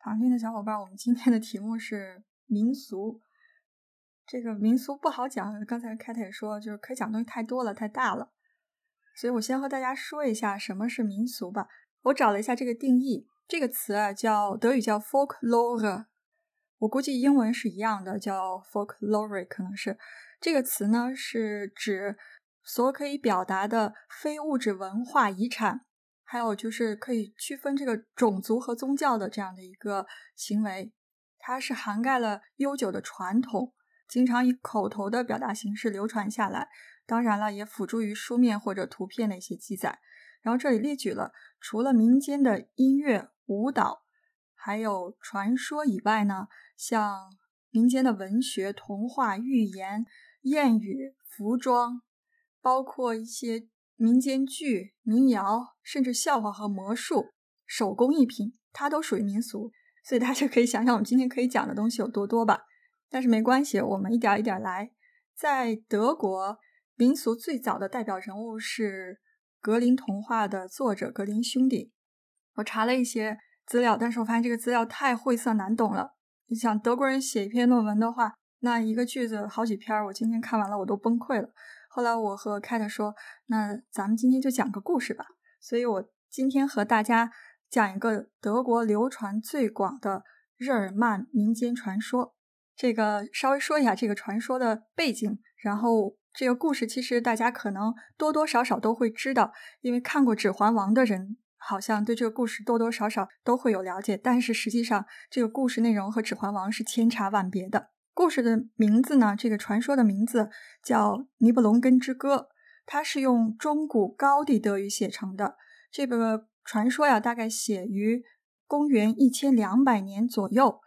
旁听的小伙伴，我们今天的题目是民俗。这个民俗不好讲，刚才凯特也说，就是可以讲东西太多了，太大了。所以我先和大家说一下什么是民俗吧。我找了一下这个定义，这个词啊叫德语叫 folklore，我估计英文是一样的，叫 folklore，可能是这个词呢是指所可以表达的非物质文化遗产。还有就是可以区分这个种族和宗教的这样的一个行为，它是涵盖了悠久的传统，经常以口头的表达形式流传下来。当然了，也辅助于书面或者图片的一些记载。然后这里列举了除了民间的音乐、舞蹈，还有传说以外呢，像民间的文学、童话、寓言、谚语、服装，包括一些。民间剧、民谣，甚至笑话和魔术、手工艺品，它都属于民俗。所以大家可以想想，我们今天可以讲的东西有多多吧。但是没关系，我们一点一点来。在德国，民俗最早的代表人物是格林童话的作者格林兄弟。我查了一些资料，但是我发现这个资料太晦涩难懂了。你想德国人写一篇论文的话，那一个句子好几篇，我今天看完了我都崩溃了。后来我和凯特说：“那咱们今天就讲个故事吧。”所以，我今天和大家讲一个德国流传最广的日耳曼民间传说。这个稍微说一下这个传说的背景，然后这个故事其实大家可能多多少少都会知道，因为看过《指环王》的人好像对这个故事多多少少都会有了解。但是实际上，这个故事内容和《指环王》是千差万别的。故事的名字呢？这个传说的名字叫《尼布龙根之歌》，它是用中古高地德语写成的。这个传说呀，大概写于公元一千两百年左右。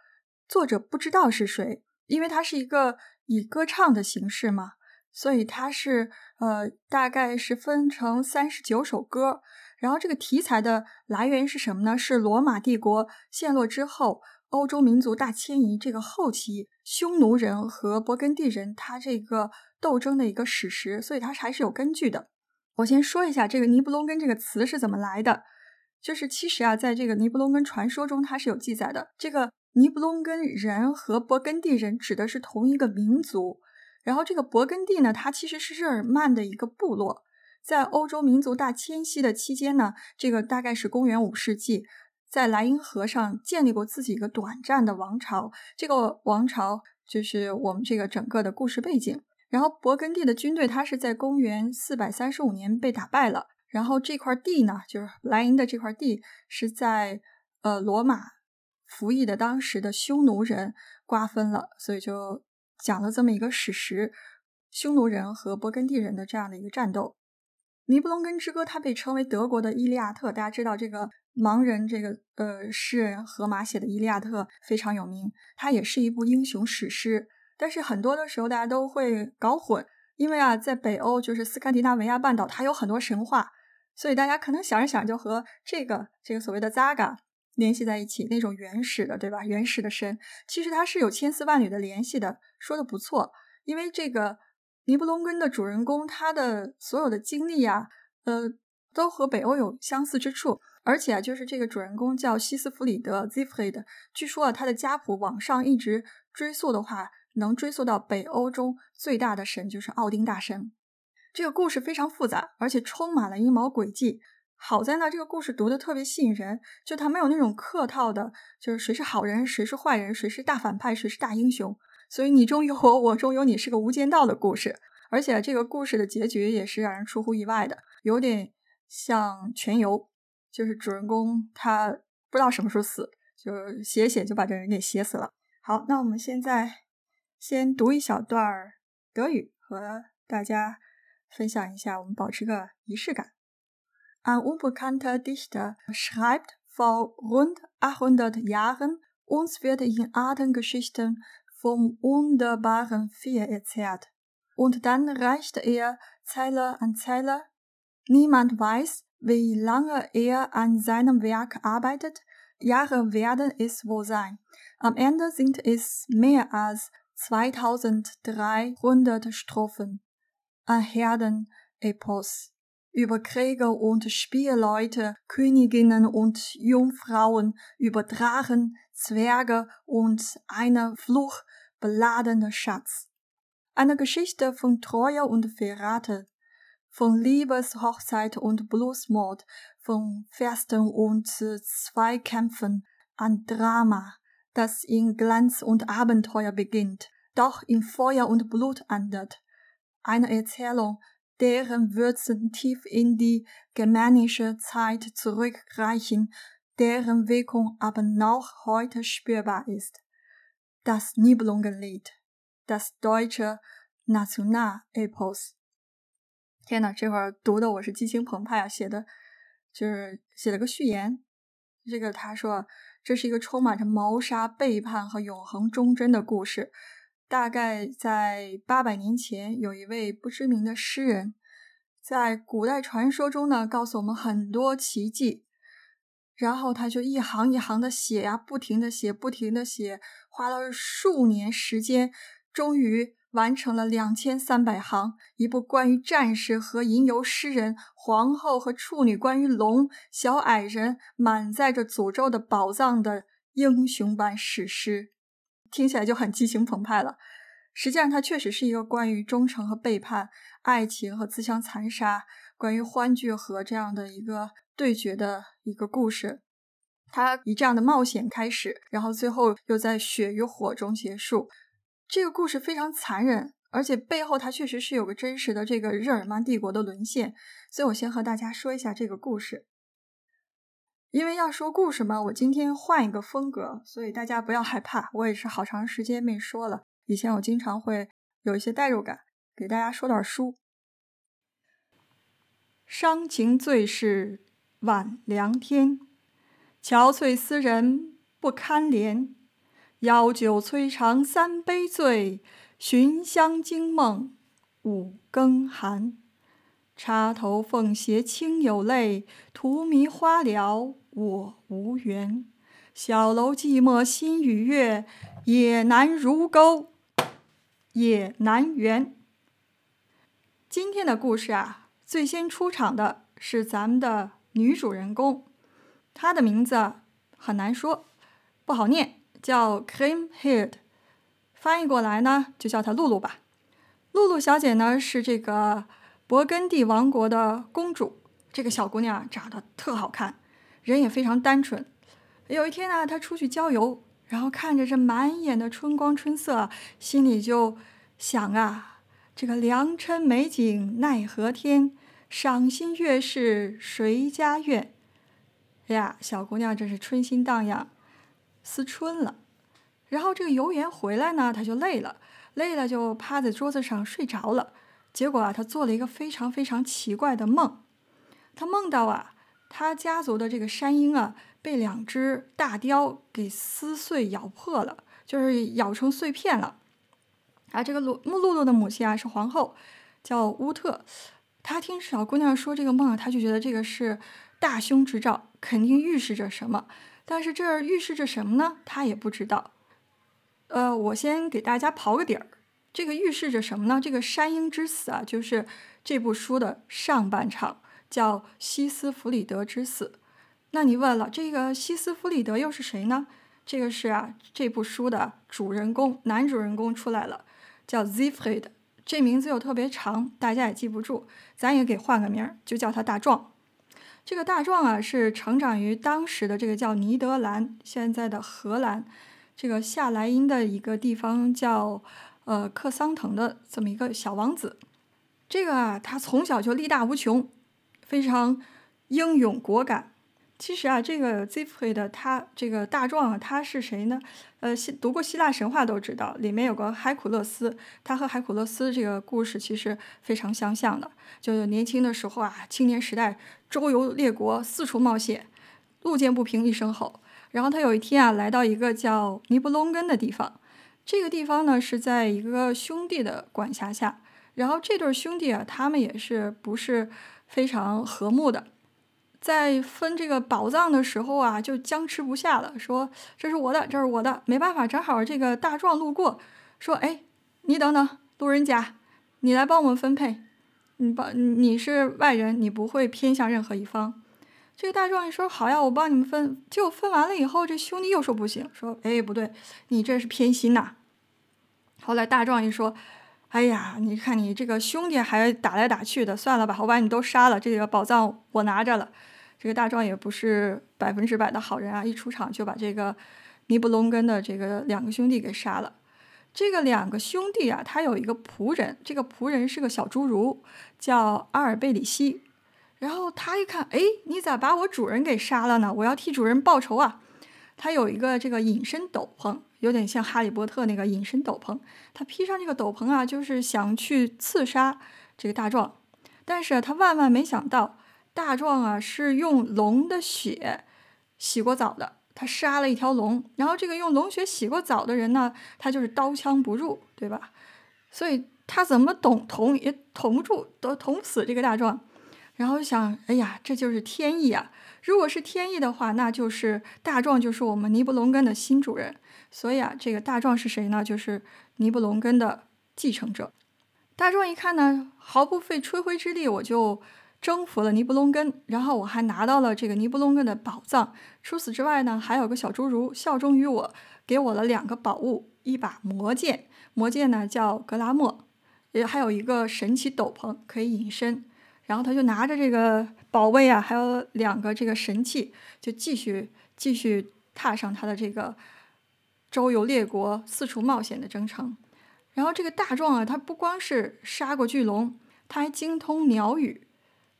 作者不知道是谁，因为它是一个以歌唱的形式嘛，所以它是呃，大概是分成三十九首歌。然后这个题材的来源是什么呢？是罗马帝国陷落之后。欧洲民族大迁移这个后期，匈奴人和勃艮第人他这个斗争的一个史实，所以它还是有根据的。我先说一下这个尼布龙根这个词是怎么来的，就是其实啊，在这个尼布龙根传说中，它是有记载的。这个尼布龙根人和勃艮第人指的是同一个民族，然后这个勃艮第呢，它其实是日耳曼的一个部落，在欧洲民族大迁徙的期间呢，这个大概是公元五世纪。在莱茵河上建立过自己一个短暂的王朝，这个王朝就是我们这个整个的故事背景。然后勃艮第的军队，它是在公元四百三十五年被打败了。然后这块地呢，就是莱茵的这块地，是在呃罗马服役的当时的匈奴人瓜分了，所以就讲了这么一个史实：匈奴人和勃艮第人的这样的一个战斗。《尼布龙根之歌》它被称为德国的《伊利亚特》，大家知道这个。盲人这个呃诗人荷马写的《伊利亚特》非常有名，它也是一部英雄史诗。但是很多的时候大家都会搞混，因为啊，在北欧就是斯堪的纳维亚半岛，它有很多神话，所以大家可能想着想就和这个这个所谓的 Zaga 联系在一起，那种原始的，对吧？原始的神，其实它是有千丝万缕的联系的。说的不错，因为这个尼布龙根的主人公，他的所有的经历啊，呃，都和北欧有相似之处。而且啊，就是这个主人公叫西斯弗里德 （Zifrid），据说啊，他的家谱往上一直追溯的话，能追溯到北欧中最大的神，就是奥丁大神。这个故事非常复杂，而且充满了阴谋诡计。好在呢，这个故事读的特别吸引人，就他没有那种客套的，就是谁是好人，谁是坏人，谁是大反派，谁是大英雄。所以你中有我，我中有你，是个无间道的故事。而且这个故事的结局也是让人出乎意外的，有点像《全游》。就是主人公他不知道什么时候死，就写写就把这人给写死了。好，那我们现在先读一小段德语，和大家分享一下，我们保持个仪式感。Ein unbekannter Dichter schreibt vor rund 800 Jahren, uns wird in Artengeschichten vom wunderbaren Vieh erzählt. Und dann reicht er Zeile an Zeile. Niemand weiß, wie lange er an seinem Werk arbeitet. Jahre werden es wohl sein. Am Ende sind es mehr als 2300 Strophen. Ein Herdenepos über Krieger und Spielleute, Königinnen und Jungfrauen, über Drachen, Zwerge und eine fluchbeladene Schatz. Eine Geschichte von Treue und Verrate, von Liebeshochzeit und Bluesmord, von Festen und Zweikämpfen, ein Drama, das in Glanz und Abenteuer beginnt, doch in Feuer und Blut endet. Eine Erzählung, deren Wurzeln tief in die germanische Zeit zurückreichen, deren Wirkung aber noch heute spürbar ist. Das Nibelungenlied, das deutsche Nationalepos。天呐，这会儿读的我是激情澎湃啊！写的，就是写了个序言。这个他说，这是一个充满着谋杀、背叛和永恒忠贞的故事。大概在八百年前，有一位不知名的诗人，在古代传说中呢，告诉我们很多奇迹。然后他就一行一行的写呀，不停的写，不停的写，花了数年时间，终于完成了两千三百行，一部关于战士和吟游诗人、皇后和处女、关于龙、小矮人、满载着诅咒的宝藏的英雄版史诗。听起来就很激情澎湃了。实际上，它确实是一个关于忠诚和背叛、爱情和自相残杀、关于欢聚和这样的一个对决的一个故事。它以这样的冒险开始，然后最后又在血与火中结束。这个故事非常残忍，而且背后它确实是有个真实的这个日耳曼帝国的沦陷。所以我先和大家说一下这个故事。因为要说故事嘛，我今天换一个风格，所以大家不要害怕。我也是好长时间没说了，以前我经常会有一些代入感，给大家说点书。伤情最是晚凉天，憔悴思人不堪怜。邀酒摧肠三杯醉，寻香惊梦五更寒。插头凤斜清有泪，荼蘼花了我无缘。小楼寂寞心与月，也难如钩，也难圆。今天的故事啊，最先出场的是咱们的女主人公，她的名字很难说，不好念，叫 Creamhead，翻译过来呢，就叫她露露吧。露露小姐呢，是这个。勃艮第王国的公主，这个小姑娘长得特好看，人也非常单纯。有一天呢，她出去郊游，然后看着这满眼的春光春色，心里就想啊：这个良辰美景奈何天，赏心悦事谁家院？哎呀，小姑娘真是春心荡漾，思春了。然后这个游园回来呢，她就累了，累了就趴在桌子上睡着了。结果啊，他做了一个非常非常奇怪的梦。他梦到啊，他家族的这个山鹰啊，被两只大雕给撕碎、咬破了，就是咬成碎片了。啊，这个露露露的母亲啊是皇后，叫乌特。他听小姑娘说这个梦，他就觉得这个是大凶之兆，肯定预示着什么。但是这预示着什么呢？他也不知道。呃，我先给大家刨个底儿。这个预示着什么呢？这个山鹰之死啊，就是这部书的上半场，叫西斯弗里德之死。那你问了，这个西斯弗里德又是谁呢？这个是啊，这部书的主人公，男主人公出来了，叫 Zifrid。这名字又特别长，大家也记不住，咱也给换个名儿，就叫他大壮。这个大壮啊，是成长于当时的这个叫尼德兰，现在的荷兰，这个夏莱茵的一个地方叫。呃，克桑腾的这么一个小王子，这个啊，他从小就力大无穷，非常英勇果敢。其实啊，这个 z i f r i d 他这个大壮啊，他是谁呢？呃，希读过希腊神话都知道，里面有个海苦勒斯，他和海苦勒斯这个故事其实非常相像的。就年轻的时候啊，青年时代周游列国，四处冒险，路见不平一声吼。然后他有一天啊，来到一个叫尼布隆根的地方。这个地方呢是在一个兄弟的管辖下，然后这对兄弟啊，他们也是不是非常和睦的，在分这个宝藏的时候啊，就僵持不下了，说这是我的，这是我的，没办法，正好这个大壮路过，说哎，你等等，路人甲，你来帮我们分配，你帮你是外人，你不会偏向任何一方。这个大壮一说好呀，我帮你们分。结果分完了以后，这兄弟又说不行，说哎不对，你这是偏心呐。后来大壮一说，哎呀，你看你这个兄弟还打来打去的，算了吧，我把你都杀了，这个宝藏我拿着了。这个大壮也不是百分之百的好人啊，一出场就把这个尼布龙根的这个两个兄弟给杀了。这个两个兄弟啊，他有一个仆人，这个仆人是个小侏儒，叫阿尔贝里希。然后他一看，哎，你咋把我主人给杀了呢？我要替主人报仇啊！他有一个这个隐身斗篷，有点像哈利波特那个隐身斗篷。他披上这个斗篷啊，就是想去刺杀这个大壮。但是他万万没想到，大壮啊是用龙的血洗过澡的。他杀了一条龙，然后这个用龙血洗过澡的人呢，他就是刀枪不入，对吧？所以他怎么捅捅也捅不住，都捅死这个大壮。然后想，哎呀，这就是天意啊！如果是天意的话，那就是大壮就是我们尼布龙根的新主人。所以啊，这个大壮是谁呢？就是尼布龙根的继承者。大壮一看呢，毫不费吹灰之力，我就征服了尼布龙根，然后我还拿到了这个尼布龙根的宝藏。除此之外呢，还有个小侏儒效忠于我，给我了两个宝物：一把魔剑，魔剑呢叫格拉莫，也还有一个神奇斗篷，可以隐身。然后他就拿着这个宝贝啊，还有两个这个神器，就继续继续踏上他的这个周游列国、四处冒险的征程。然后这个大壮啊，他不光是杀过巨龙，他还精通鸟语，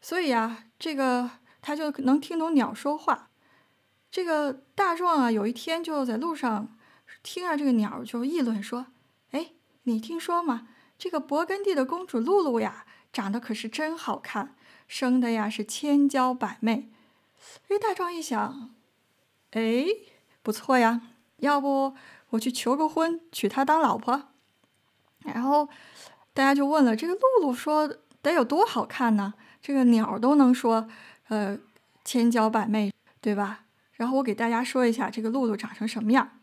所以啊，这个他就能听懂鸟说话。这个大壮啊，有一天就在路上听着这个鸟就议论说：“哎，你听说吗？这个勃艮第的公主露露呀。”长得可是真好看，生的呀是千娇百媚。哎，大壮一想，哎，不错呀，要不我去求个婚，娶她当老婆？然后大家就问了，这个露露说得有多好看呢？这个鸟都能说，呃，千娇百媚，对吧？然后我给大家说一下，这个露露长成什么样？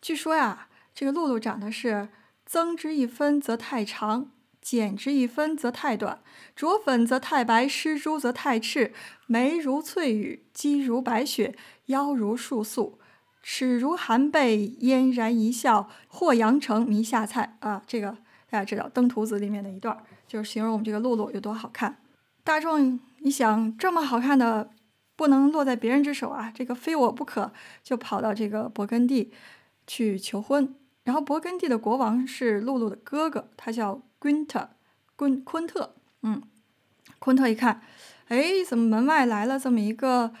据说呀，这个露露长得是增之一分则太长。减之一分则太短，着粉则太白，施朱则太赤。眉如翠羽，肌如白雪，腰如束素，齿如含贝，嫣然一笑，或阳城弥下菜啊！这个大家知道，《登徒子》里面的一段，就是形容我们这个露露有多好看。大众一想，这么好看的，不能落在别人之手啊，这个非我不可，就跑到这个勃艮第去求婚。然后勃艮第的国王是露露的哥哥，他叫。昆特，昆昆特，嗯，昆特一看，哎，怎么门外来了这么一个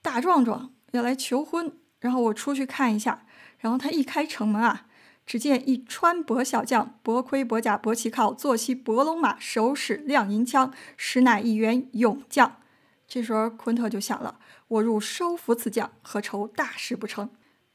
大壮壮，要来求婚？然后我出去看一下，然后他一开城门啊，只见一穿薄小将，薄盔薄甲薄旗靠，坐骑薄龙马，手使亮银枪，实乃一员勇将。这时候昆特就想了：我入收服此将，何愁大事不成？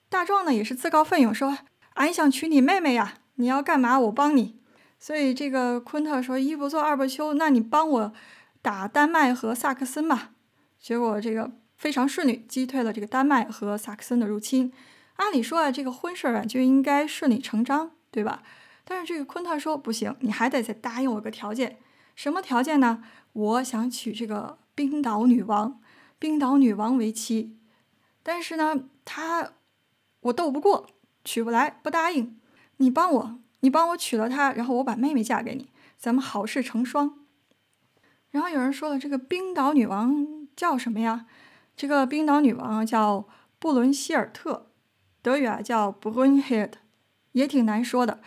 大壮呢也是自告奋勇说：“俺想娶你妹妹呀，你要干嘛？我帮你。”所以这个昆特说一不做二不休，那你帮我打丹麦和萨克森吧。结果这个非常顺利，击退了这个丹麦和萨克森的入侵。按理说啊，这个婚事啊就应该顺理成章，对吧？但是这个昆特说不行，你还得再答应我个条件。什么条件呢？我想娶这个冰岛女王，冰岛女王为妻。但是呢，他我斗不过，娶不来，不答应。你帮我。你帮我娶了她，然后我把妹妹嫁给你，咱们好事成双。然后有人说了，这个冰岛女王叫什么呀？这个冰岛女王叫布伦希尔特，德语啊叫 Brunhild，也挺难说的。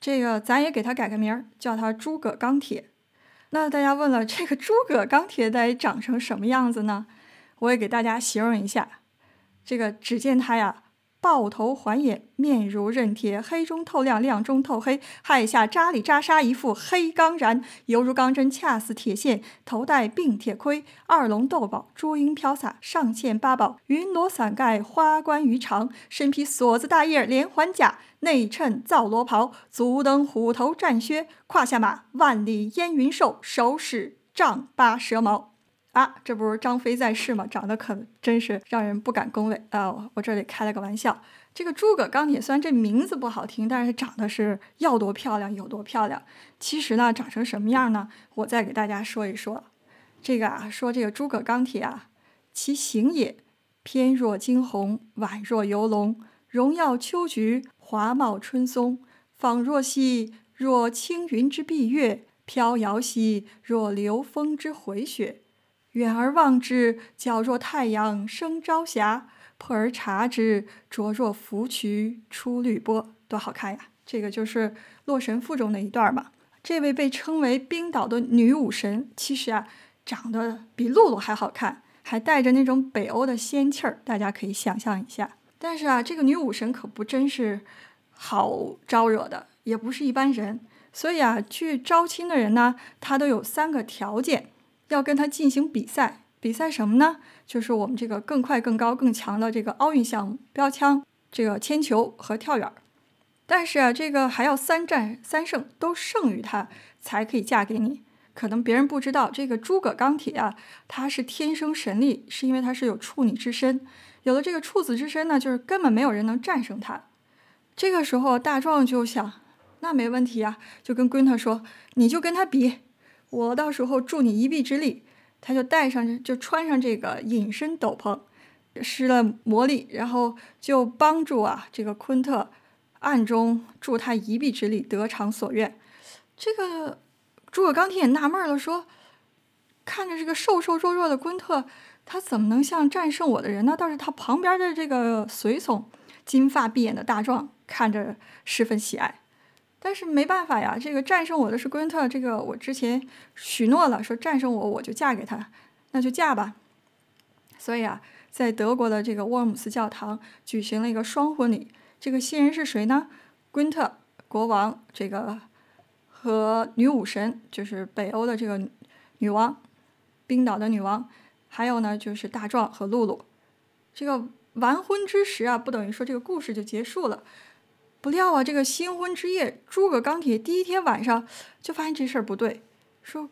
这个咱也给它改个名儿，叫它诸葛钢铁。那大家问了，这个诸葛钢铁得长成什么样子呢？我也给大家形容一下，这个只见它呀。豹头环眼，面如刃铁，黑中透亮，亮中透黑。亥下扎里扎沙，一副黑钢髯，犹如钢针，恰似铁线。头戴并铁盔，二龙斗宝，珠缨飘洒，上嵌八宝，云罗伞盖，花冠鱼肠。身披锁子大叶连环甲，内衬皂罗袍，足蹬虎头战靴，胯下马，万里烟云兽，手使丈八蛇矛。啊，这不是张飞在世吗？长得可真是让人不敢恭维啊！我这里开了个玩笑。这个诸葛钢铁虽然这名字不好听，但是长得是要多漂亮有多漂亮。其实呢，长成什么样呢？我再给大家说一说。这个啊，说这个诸葛钢铁啊，其形也，翩若惊鸿，宛若游龙，荣耀秋菊，华茂春松，仿若兮若青云之蔽月，飘摇兮若流风之回雪。远而望之，皎若太阳升朝霞；破而察之，灼若芙蕖出绿波。多好看呀！这个就是《洛神赋》中的一段嘛。这位被称为冰岛的女武神，其实啊，长得比露露还好看，还带着那种北欧的仙气儿，大家可以想象一下。但是啊，这个女武神可不真是好招惹的，也不是一般人。所以啊，去招亲的人呢，他都有三个条件，要跟他进行比赛。比赛什么呢？就是我们这个更快、更高、更强的这个奥运项目——标枪、这个铅球和跳远。但是啊，这个还要三战三胜，都胜于他才可以嫁给你。可能别人不知道，这个诸葛钢铁啊，他是天生神力，是因为他是有处女之身。有了这个处子之身呢，就是根本没有人能战胜他。这个时候，大壮就想，那没问题啊，就跟昆特说，你就跟他比，我到时候助你一臂之力。他就带上，就穿上这个隐身斗篷，施了魔力，然后就帮助啊这个昆特。暗中助他一臂之力，得偿所愿。这个诸葛钢铁也纳闷了，说：“看着这个瘦瘦弱弱的昆特，他怎么能像战胜我的人呢？倒是他旁边的这个随从，金发碧眼的大壮，看着十分喜爱。但是没办法呀，这个战胜我的是昆特，这个我之前许诺了，说战胜我我就嫁给他，那就嫁吧。所以啊，在德国的这个沃尔姆斯教堂举行了一个双婚礼。”这个新人是谁呢？昆特国王，这个和女武神，就是北欧的这个女王，冰岛的女王，还有呢就是大壮和露露。这个完婚之时啊，不等于说这个故事就结束了。不料啊，这个新婚之夜，诸葛钢铁第一天晚上就发现这事儿不对，说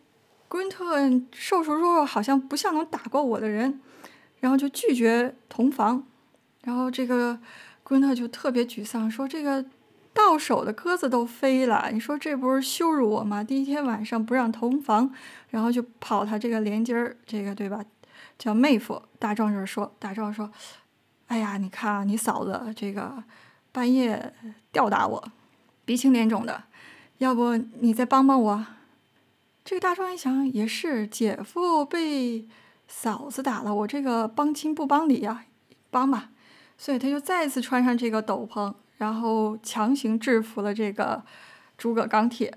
昆特瘦瘦弱弱，好像不像能打过我的人，然后就拒绝同房，然后这个。昆特就特别沮丧，说：“这个到手的鸽子都飞了，你说这不是羞辱我吗？第一天晚上不让同房，然后就跑他这个连襟儿，这个对吧？叫妹夫。”大壮这说：“大壮说，哎呀，你看你嫂子这个半夜吊打我，鼻青脸肿的，要不你再帮帮我？”这个大壮一想也是，姐夫被嫂子打了，我这个帮亲不帮理呀，帮吧。所以他就再次穿上这个斗篷，然后强行制服了这个诸葛钢铁。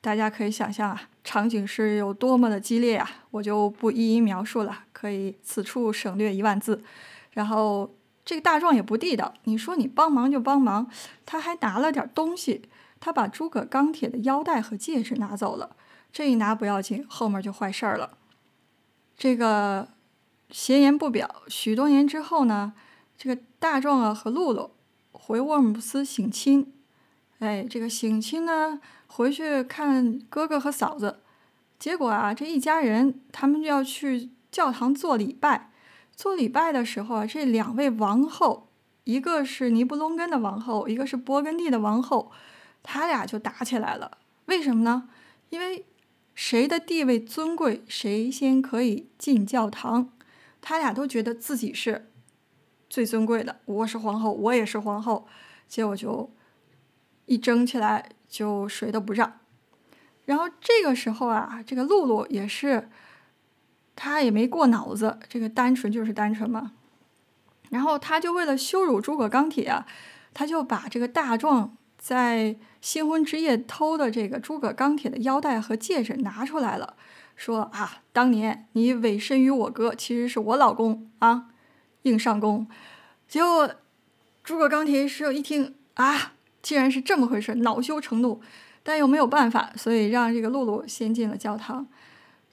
大家可以想象啊，场景是有多么的激烈啊！我就不一一描述了，可以此处省略一万字。然后这个大壮也不地道，你说你帮忙就帮忙，他还拿了点东西，他把诸葛钢铁的腰带和戒指拿走了。这一拿不要紧，后面就坏事儿了。这个闲言不表，许多年之后呢？这个大壮啊和露露回沃尔姆斯省亲，哎，这个省亲呢回去看哥哥和嫂子，结果啊这一家人他们就要去教堂做礼拜，做礼拜的时候啊这两位王后，一个是尼布龙根的王后，一个是勃艮第的王后，他俩就打起来了。为什么呢？因为谁的地位尊贵，谁先可以进教堂，他俩都觉得自己是。最尊贵的，我是皇后，我也是皇后，结果就一争起来，就谁都不让。然后这个时候啊，这个露露也是，他也没过脑子，这个单纯就是单纯嘛。然后他就为了羞辱诸葛钢铁啊，他就把这个大壮在新婚之夜偷的这个诸葛钢铁的腰带和戒指拿出来了，说啊，当年你委身于我哥，其实是我老公啊。硬上弓，结果诸葛钢铁师一听啊，既然是这么回事，恼羞成怒，但又没有办法，所以让这个露露先进了教堂。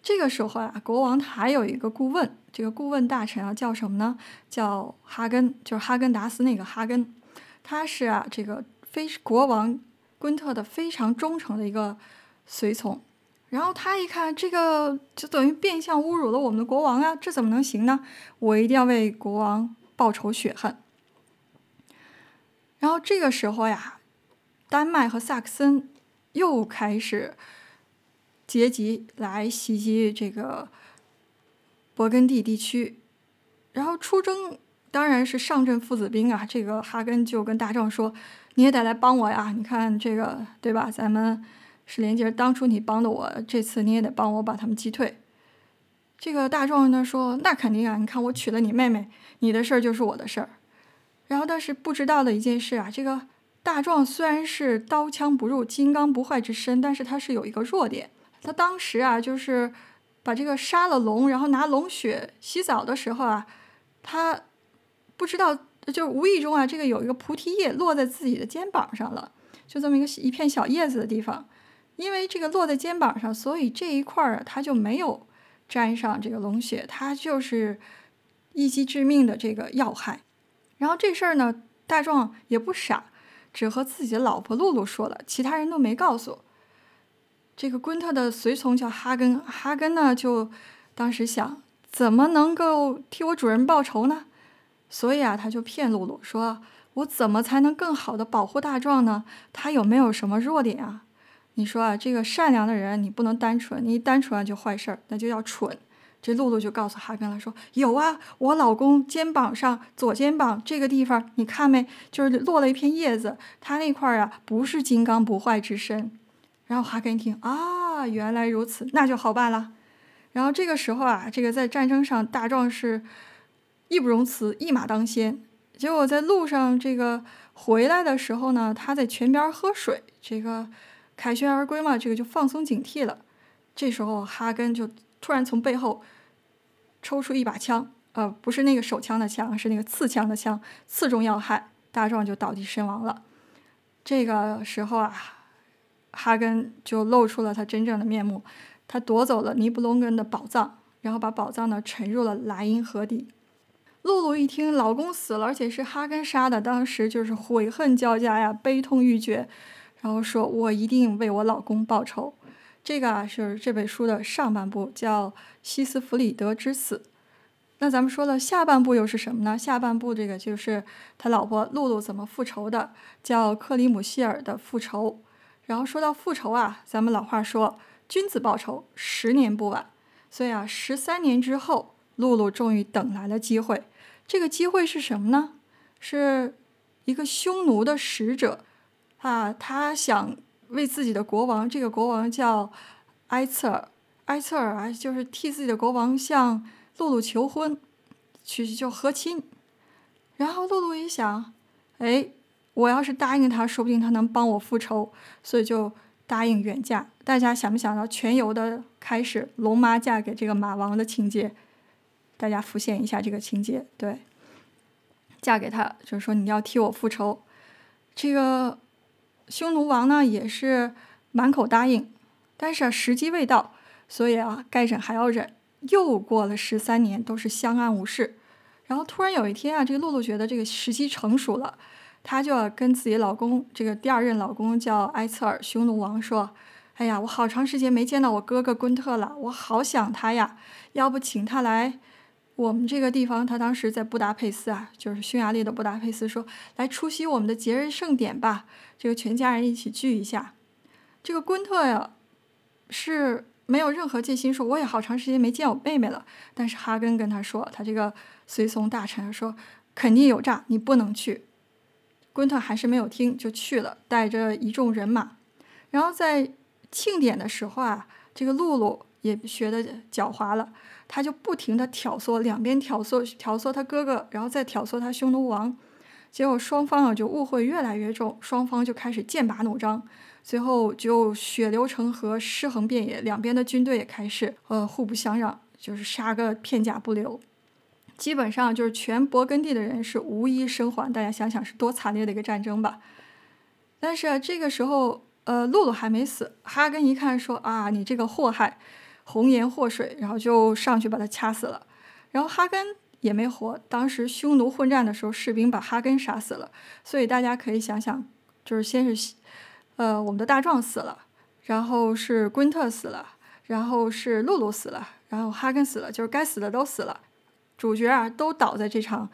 这个时候啊，国王他还有一个顾问，这个顾问大臣啊叫什么呢？叫哈根，就是哈根达斯那个哈根，他是啊这个非国王昆特的非常忠诚的一个随从。然后他一看这个，就等于变相侮辱了我们的国王啊！这怎么能行呢？我一定要为国王报仇雪恨。然后这个时候呀，丹麦和萨克森又开始结集来袭击这个勃艮第地区。然后出征当然是上阵父子兵啊，这个哈根就跟大壮说：“你也得来帮我呀！你看这个对吧？咱们是连接，当初你帮的我，这次你也得帮我把他们击退。”这个大壮呢说：“那肯定啊！你看我娶了你妹妹，你的事儿就是我的事儿。”然后但是不知道的一件事啊，这个大壮虽然是刀枪不入、金刚不坏之身，但是他是有一个弱点。他当时啊，就是把这个杀了龙，然后拿龙血洗澡的时候啊，他不知道，就无意中啊，这个有一个菩提叶落在自己的肩膀上了，就这么一个一片小叶子的地方。因为这个落在肩膀上，所以这一块儿他就没有。沾上这个龙血，它就是一击致命的这个要害。然后这事儿呢，大壮也不傻，只和自己的老婆露露说了，其他人都没告诉。这个昆特的随从叫哈根，哈根呢就当时想，怎么能够替我主人报仇呢？所以啊，他就骗露露说：“我怎么才能更好的保护大壮呢？他有没有什么弱点啊？”你说啊，这个善良的人，你不能单纯，你一单纯就坏事儿，那就要蠢。这露露就告诉哈根了，说有啊，我老公肩膀上左肩膀这个地方，你看没？就是落了一片叶子，他那块儿啊，不是金刚不坏之身。然后哈根一听啊，原来如此，那就好办了。然后这个时候啊，这个在战争上，大壮是义不容辞，一马当先。结果在路上这个回来的时候呢，他在泉边喝水，这个。凯旋而归嘛，这个就放松警惕了。这时候哈根就突然从背后抽出一把枪，呃，不是那个手枪的枪，是那个刺枪的枪，刺中要害，大壮就倒地身亡了。这个时候啊，哈根就露出了他真正的面目，他夺走了尼布隆根的宝藏，然后把宝藏呢沉入了莱茵河底。露露一听老公死了，而且是哈根杀的，当时就是悔恨交加呀，悲痛欲绝。然后说：“我一定为我老公报仇。”这个啊是这本书的上半部，叫《西斯弗里德之死》。那咱们说了，下半部又是什么呢？下半部这个就是他老婆露露怎么复仇的，叫克里姆希尔的复仇。然后说到复仇啊，咱们老话说：“君子报仇，十年不晚。”所以啊，十三年之后，露露终于等来了机会。这个机会是什么呢？是一个匈奴的使者。啊，他想为自己的国王，这个国王叫埃策尔，埃策尔啊，就是替自己的国王向露露求婚，去就和亲。然后露露一想，哎，我要是答应他，说不定他能帮我复仇，所以就答应远嫁。大家想没想到全游的开始，龙妈嫁给这个马王的情节？大家浮现一下这个情节，对，嫁给他就是说你要替我复仇，这个。匈奴王呢也是满口答应，但是啊时机未到，所以啊该忍还要忍。又过了十三年，都是相安无事。然后突然有一天啊，这个露露觉得这个时机成熟了，她就要跟自己老公，这个第二任老公叫埃策尔，匈奴王说：“哎呀，我好长时间没见到我哥哥昆特了，我好想他呀，要不请他来。”我们这个地方，他当时在布达佩斯啊，就是匈牙利的布达佩斯，说来出席我们的节日盛典吧，这个全家人一起聚一下。这个昆特呀，是没有任何戒心，说我也好长时间没见我妹妹了。但是哈根跟他说，他这个随从大臣说肯定有诈，你不能去。昆特还是没有听，就去了，带着一众人马。然后在庆典的时候啊，这个露露也学的狡猾了。他就不停的挑唆，两边挑唆，挑唆他哥哥，然后再挑唆他匈奴王，结果双方啊就误会越来越重，双方就开始剑拔弩张，最后就血流成河，尸横遍野，两边的军队也开始呃互不相让，就是杀个片甲不留，基本上就是全勃艮第的人是无一生还，大家想想是多惨烈的一个战争吧。但是这个时候，呃，露露还没死，哈根一看说啊，你这个祸害。红颜祸水，然后就上去把他掐死了。然后哈根也没活。当时匈奴混战的时候，士兵把哈根杀死了。所以大家可以想想，就是先是，呃，我们的大壮死了，然后是昆特死了，然后是露露死了，然后哈根死了，就是该死的都死了。主角啊，都倒在这场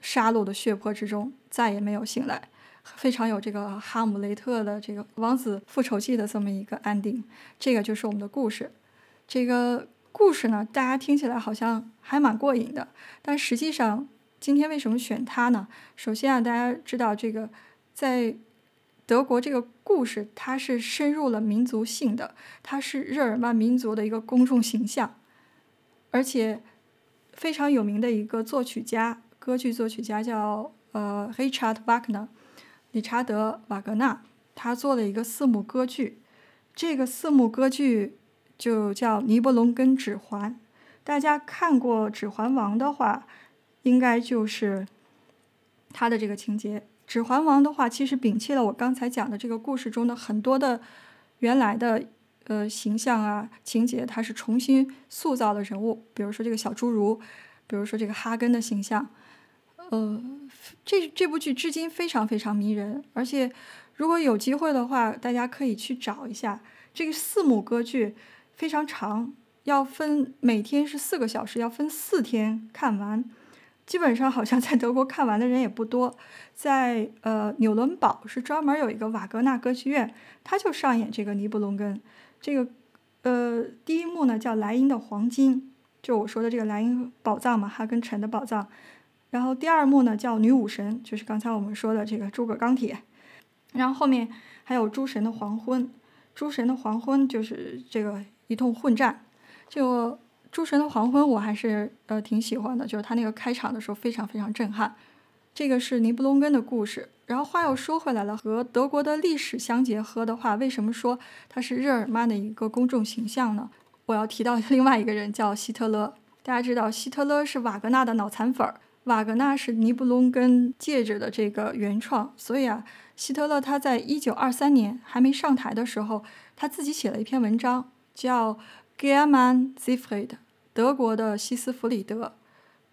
杀戮的血泊之中，再也没有醒来。非常有这个哈姆雷特的这个王子复仇记的这么一个安定。这个就是我们的故事。这个故事呢，大家听起来好像还蛮过瘾的，但实际上今天为什么选它呢？首先啊，大家知道这个在德国这个故事，它是深入了民族性的，它是日耳曼民族的一个公众形象，而且非常有名的一个作曲家，歌剧作曲家叫呃 Richard Wagner，理查德·瓦格纳，他做了一个四幕歌剧，这个四幕歌剧就叫《尼伯龙根指环》。大家看过《指环王》的话，应该就是他的这个情节。《指环王》的话，其实摒弃了我刚才讲的这个故事中的很多的原来的呃形象啊情节，它是重新塑造了人物，比如说这个小侏儒，比如说这个哈根的形象。呃，这这部剧至今非常非常迷人，而且如果有机会的话，大家可以去找一下这个四幕歌剧，非常长，要分每天是四个小时，要分四天看完。基本上好像在德国看完的人也不多，在呃纽伦堡是专门有一个瓦格纳歌剧院，他就上演这个《尼布龙根》。这个呃第一幕呢叫莱茵的黄金，就我说的这个莱茵宝藏嘛，哈根城的宝藏。然后第二幕呢叫女武神，就是刚才我们说的这个诸葛钢铁。然后后面还有诸神的黄昏，诸神的黄昏就是这个一通混战，就。《诸神的黄昏》我还是呃挺喜欢的，就是他那个开场的时候非常非常震撼。这个是尼布龙根的故事。然后话又说回来了，和德国的历史相结合的话，为什么说他是日耳曼的一个公众形象呢？我要提到另外一个人叫希特勒。大家知道希特勒是瓦格纳的脑残粉儿，瓦格纳是尼布龙根戒指的这个原创，所以啊，希特勒他在一九二三年还没上台的时候，他自己写了一篇文章叫。German Siegfried，德国的西斯弗里德，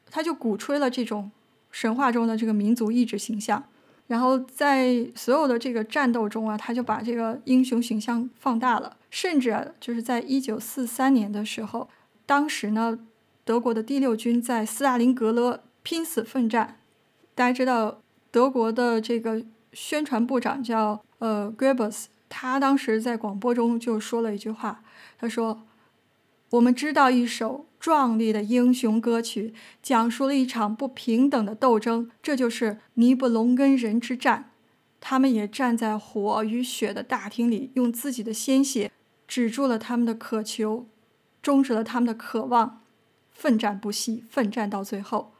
他就鼓吹了这种神话中的这个民族意志形象，然后在所有的这个战斗中啊，他就把这个英雄形象放大了，甚至就是在一九四三年的时候，当时呢，德国的第六军在斯大林格勒拼死奋战，大家知道德国的这个宣传部长叫呃 g r e b e s 他当时在广播中就说了一句话，他说。我们知道一首壮丽的英雄歌曲，讲述了一场不平等的斗争，这就是尼布龙根人之战。他们也站在火与血的大厅里，用自己的鲜血止住了他们的渴求，终止了他们的渴望，奋战不息，奋战到最后。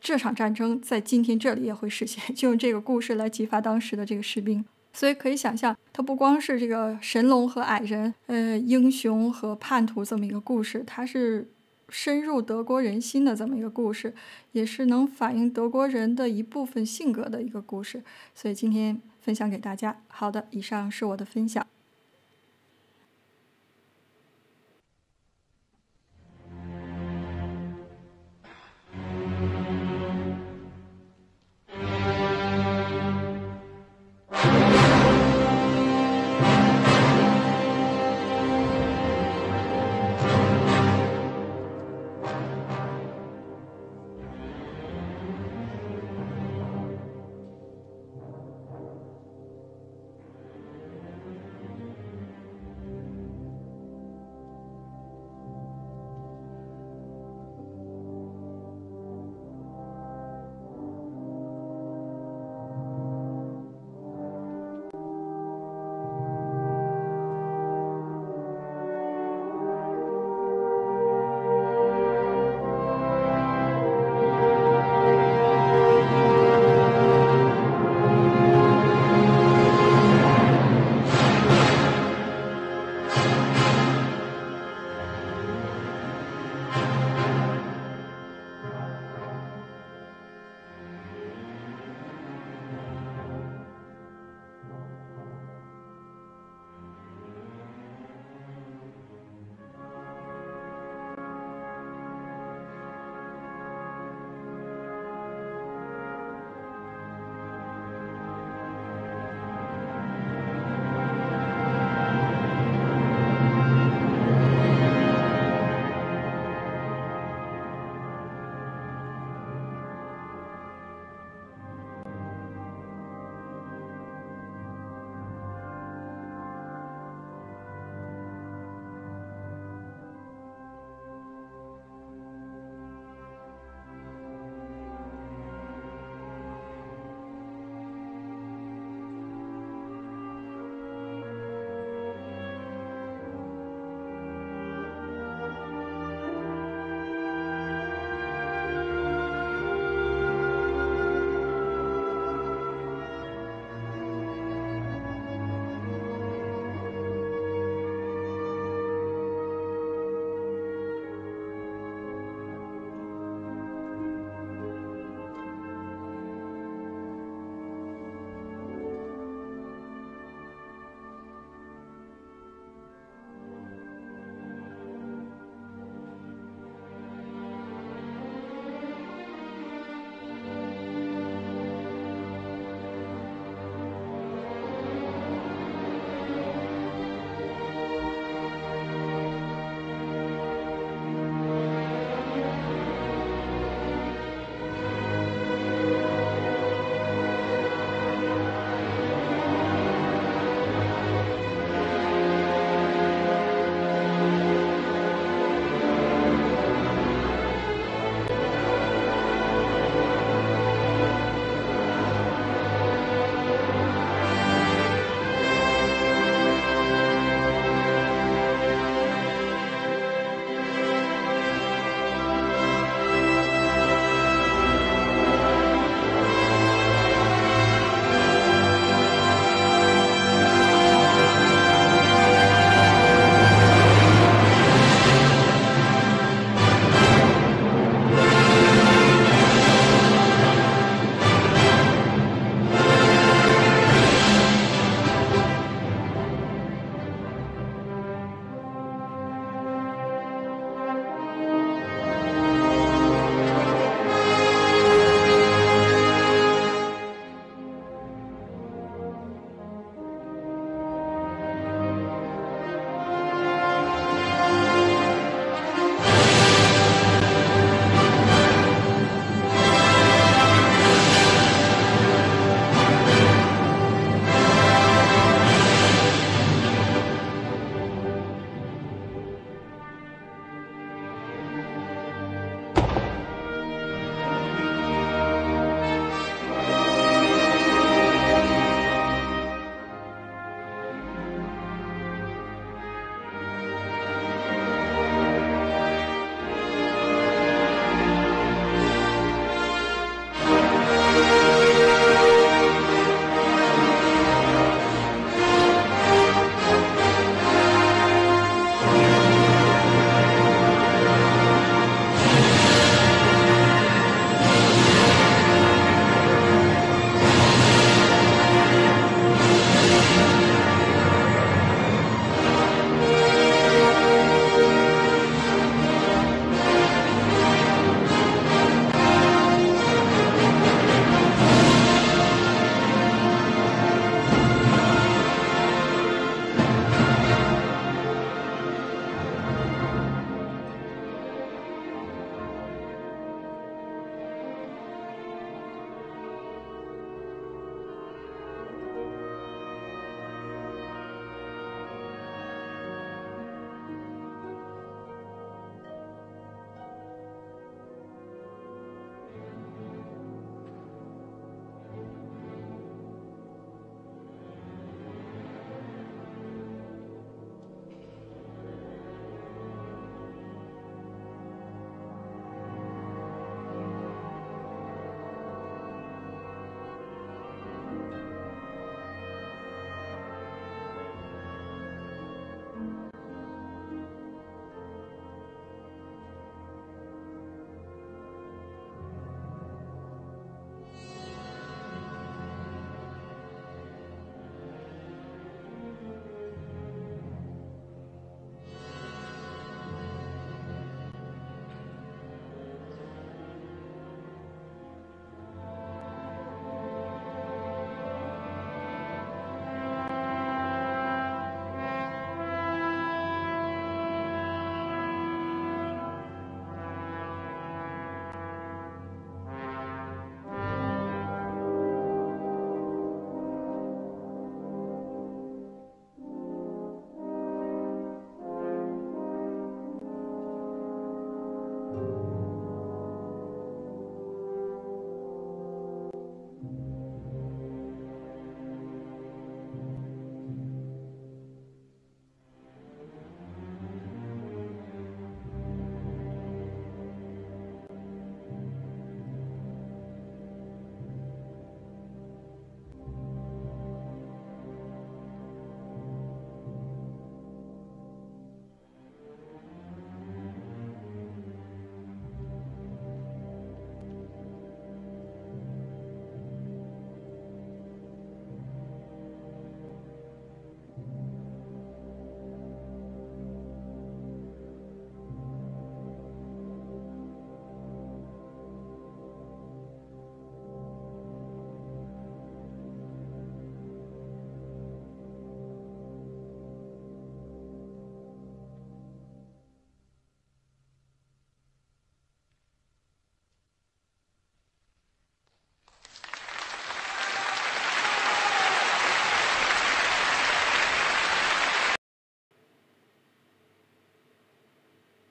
这场战争在今天这里也会实现，就用这个故事来激发当时的这个士兵。所以可以想象，它不光是这个神龙和矮人，呃，英雄和叛徒这么一个故事，它是深入德国人心的这么一个故事，也是能反映德国人的一部分性格的一个故事。所以今天分享给大家。好的，以上是我的分享。